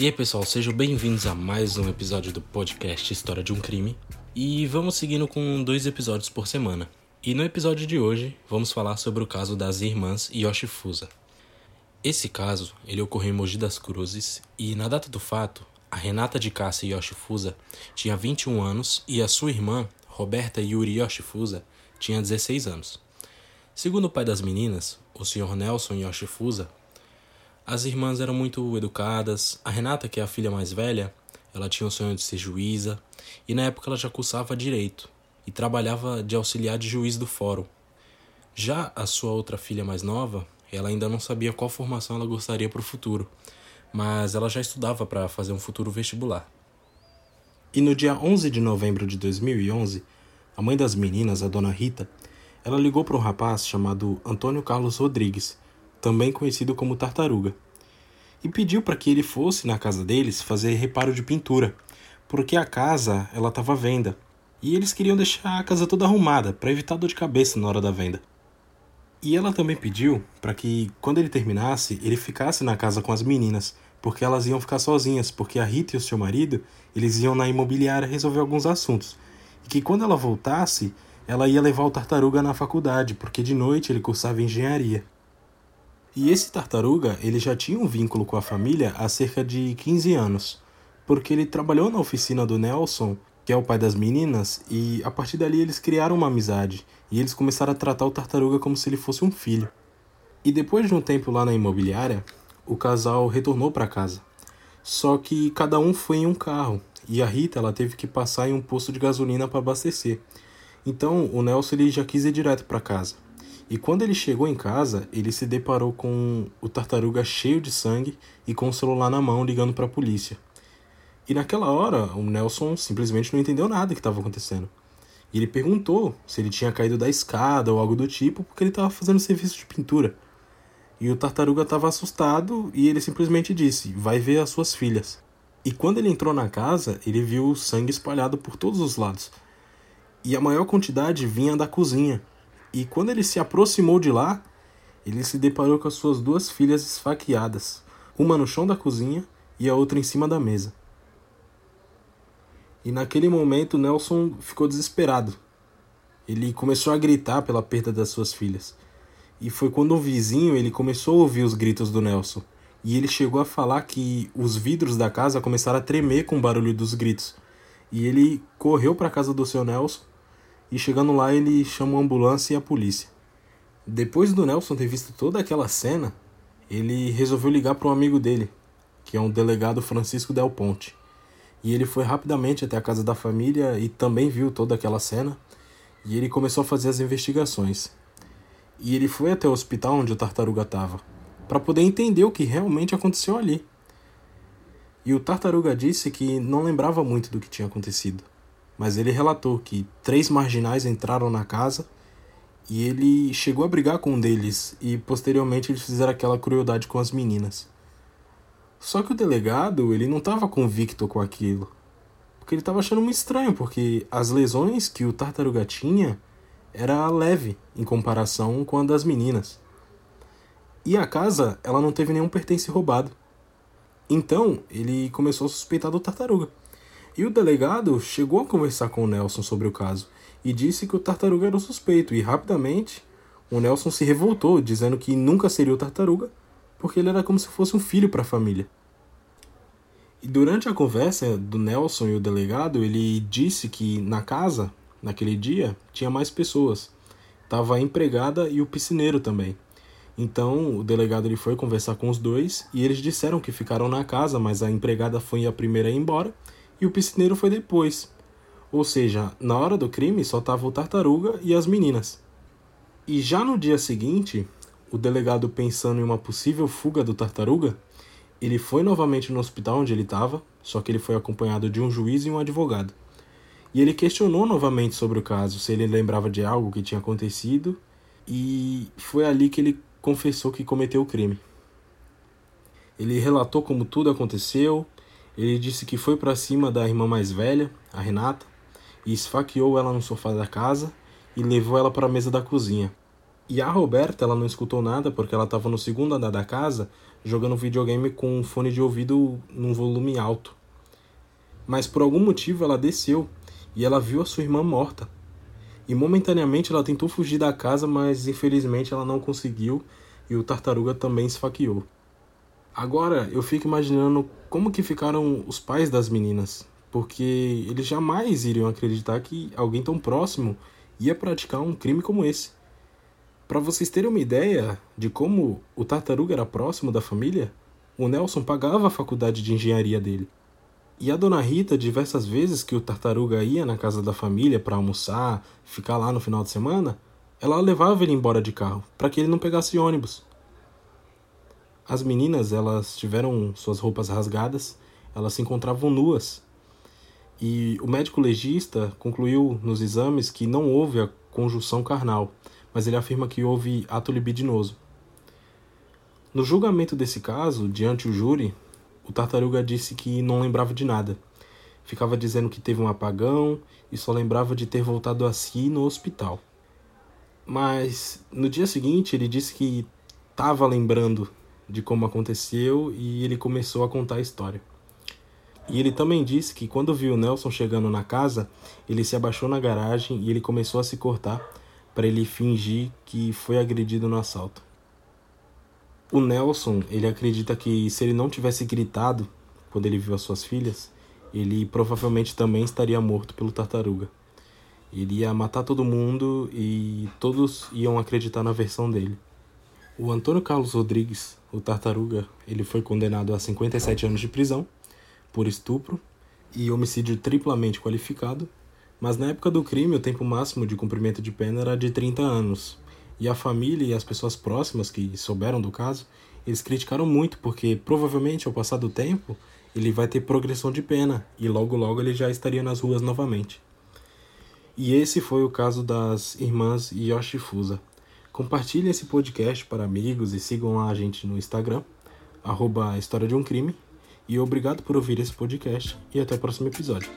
E aí pessoal, sejam bem-vindos a mais um episódio do podcast História de um Crime. E vamos seguindo com dois episódios por semana. E no episódio de hoje vamos falar sobre o caso das irmãs Yoshifusa. Esse caso ele ocorreu em Mogi das Cruzes e na data do fato, a Renata de Cássia Yoshifusa tinha 21 anos e a sua irmã, Roberta Yuri Yoshifusa, tinha 16 anos. Segundo o pai das meninas, o Sr. Nelson Yoshifusa, as irmãs eram muito educadas. A Renata, que é a filha mais velha, ela tinha o sonho de ser juíza e na época ela já cursava direito e trabalhava de auxiliar de juiz do fórum. Já a sua outra filha mais nova, ela ainda não sabia qual formação ela gostaria para o futuro, mas ela já estudava para fazer um futuro vestibular. E no dia 11 de novembro de 2011, a mãe das meninas, a dona Rita, ela ligou para um rapaz chamado Antônio Carlos Rodrigues, também conhecido como Tartaruga, e pediu para que ele fosse na casa deles fazer reparo de pintura, porque a casa ela estava à venda e eles queriam deixar a casa toda arrumada para evitar dor de cabeça na hora da venda. E ela também pediu para que quando ele terminasse ele ficasse na casa com as meninas, porque elas iam ficar sozinhas, porque a Rita e o seu marido eles iam na imobiliária resolver alguns assuntos e que quando ela voltasse ela ia levar o tartaruga na faculdade, porque de noite ele cursava engenharia. E esse tartaruga, ele já tinha um vínculo com a família há cerca de 15 anos, porque ele trabalhou na oficina do Nelson, que é o pai das meninas, e a partir dali eles criaram uma amizade, e eles começaram a tratar o tartaruga como se ele fosse um filho. E depois de um tempo lá na imobiliária, o casal retornou para casa. Só que cada um foi em um carro, e a Rita ela teve que passar em um posto de gasolina para abastecer. Então o Nelson ele já quis ir direto para casa. E quando ele chegou em casa, ele se deparou com o tartaruga cheio de sangue e com o celular na mão ligando para a polícia. E naquela hora, o Nelson simplesmente não entendeu nada que estava acontecendo. E ele perguntou se ele tinha caído da escada ou algo do tipo, porque ele estava fazendo serviço de pintura. E o tartaruga estava assustado e ele simplesmente disse: Vai ver as suas filhas. E quando ele entrou na casa, ele viu sangue espalhado por todos os lados. E a maior quantidade vinha da cozinha, e quando ele se aproximou de lá, ele se deparou com as suas duas filhas esfaqueadas, uma no chão da cozinha e a outra em cima da mesa. E naquele momento Nelson ficou desesperado. Ele começou a gritar pela perda das suas filhas. E foi quando um vizinho ele começou a ouvir os gritos do Nelson. E ele chegou a falar que os vidros da casa começaram a tremer com o barulho dos gritos. E ele correu para a casa do seu Nelson e chegando lá ele chama a ambulância e a polícia. Depois do Nelson ter visto toda aquela cena, ele resolveu ligar para um amigo dele, que é um delegado Francisco Del Ponte. E ele foi rapidamente até a casa da família e também viu toda aquela cena. E ele começou a fazer as investigações. E ele foi até o hospital onde o tartaruga estava, para poder entender o que realmente aconteceu ali. E o tartaruga disse que não lembrava muito do que tinha acontecido mas ele relatou que três marginais entraram na casa e ele chegou a brigar com um deles e posteriormente eles fizeram aquela crueldade com as meninas. Só que o delegado, ele não estava convicto com aquilo. Porque ele estava achando muito estranho, porque as lesões que o tartaruga tinha era leve em comparação com a das meninas. E a casa, ela não teve nenhum pertence roubado. Então, ele começou a suspeitar do tartaruga. E o delegado chegou a conversar com o Nelson sobre o caso e disse que o tartaruga era o suspeito, e rapidamente o Nelson se revoltou, dizendo que nunca seria o tartaruga, porque ele era como se fosse um filho para a família. E durante a conversa do Nelson e o delegado, ele disse que na casa, naquele dia, tinha mais pessoas. Tava a empregada e o piscineiro também. Então o delegado ele foi conversar com os dois e eles disseram que ficaram na casa, mas a empregada foi a primeira a ir embora e o piscineiro foi depois. Ou seja, na hora do crime só tava o tartaruga e as meninas. E já no dia seguinte, o delegado pensando em uma possível fuga do tartaruga, ele foi novamente no hospital onde ele estava, só que ele foi acompanhado de um juiz e um advogado. E ele questionou novamente sobre o caso, se ele lembrava de algo que tinha acontecido, e foi ali que ele confessou que cometeu o crime. Ele relatou como tudo aconteceu, ele disse que foi para cima da irmã mais velha, a Renata, e esfaqueou ela no sofá da casa e levou ela para a mesa da cozinha. E a Roberta, ela não escutou nada porque ela estava no segundo andar da casa jogando videogame com um fone de ouvido num volume alto. Mas por algum motivo ela desceu e ela viu a sua irmã morta. E momentaneamente ela tentou fugir da casa, mas infelizmente ela não conseguiu e o tartaruga também esfaqueou. Agora eu fico imaginando como que ficaram os pais das meninas, porque eles jamais iriam acreditar que alguém tão próximo ia praticar um crime como esse. Para vocês terem uma ideia de como o tartaruga era próximo da família, o Nelson pagava a faculdade de engenharia dele. E a dona Rita, diversas vezes que o tartaruga ia na casa da família para almoçar, ficar lá no final de semana, ela levava ele embora de carro, para que ele não pegasse ônibus. As meninas, elas tiveram suas roupas rasgadas, elas se encontravam nuas. E o médico legista concluiu nos exames que não houve a conjunção carnal, mas ele afirma que houve ato libidinoso. No julgamento desse caso, diante o júri, o tartaruga disse que não lembrava de nada. Ficava dizendo que teve um apagão e só lembrava de ter voltado a si no hospital. Mas no dia seguinte ele disse que estava lembrando de como aconteceu e ele começou a contar a história. E ele também disse que quando viu Nelson chegando na casa, ele se abaixou na garagem e ele começou a se cortar para ele fingir que foi agredido no assalto. O Nelson, ele acredita que se ele não tivesse gritado quando ele viu as suas filhas, ele provavelmente também estaria morto pelo tartaruga. Ele ia matar todo mundo e todos iam acreditar na versão dele. O Antônio Carlos Rodrigues, o Tartaruga, ele foi condenado a 57 anos de prisão por estupro e homicídio triplamente qualificado, mas na época do crime o tempo máximo de cumprimento de pena era de 30 anos. E a família e as pessoas próximas que souberam do caso, eles criticaram muito porque provavelmente ao passar do tempo ele vai ter progressão de pena e logo logo ele já estaria nas ruas novamente. E esse foi o caso das irmãs Yoshifusa. Compartilhe esse podcast para amigos e sigam a gente no Instagram, arroba História de um Crime. E obrigado por ouvir esse podcast e até o próximo episódio.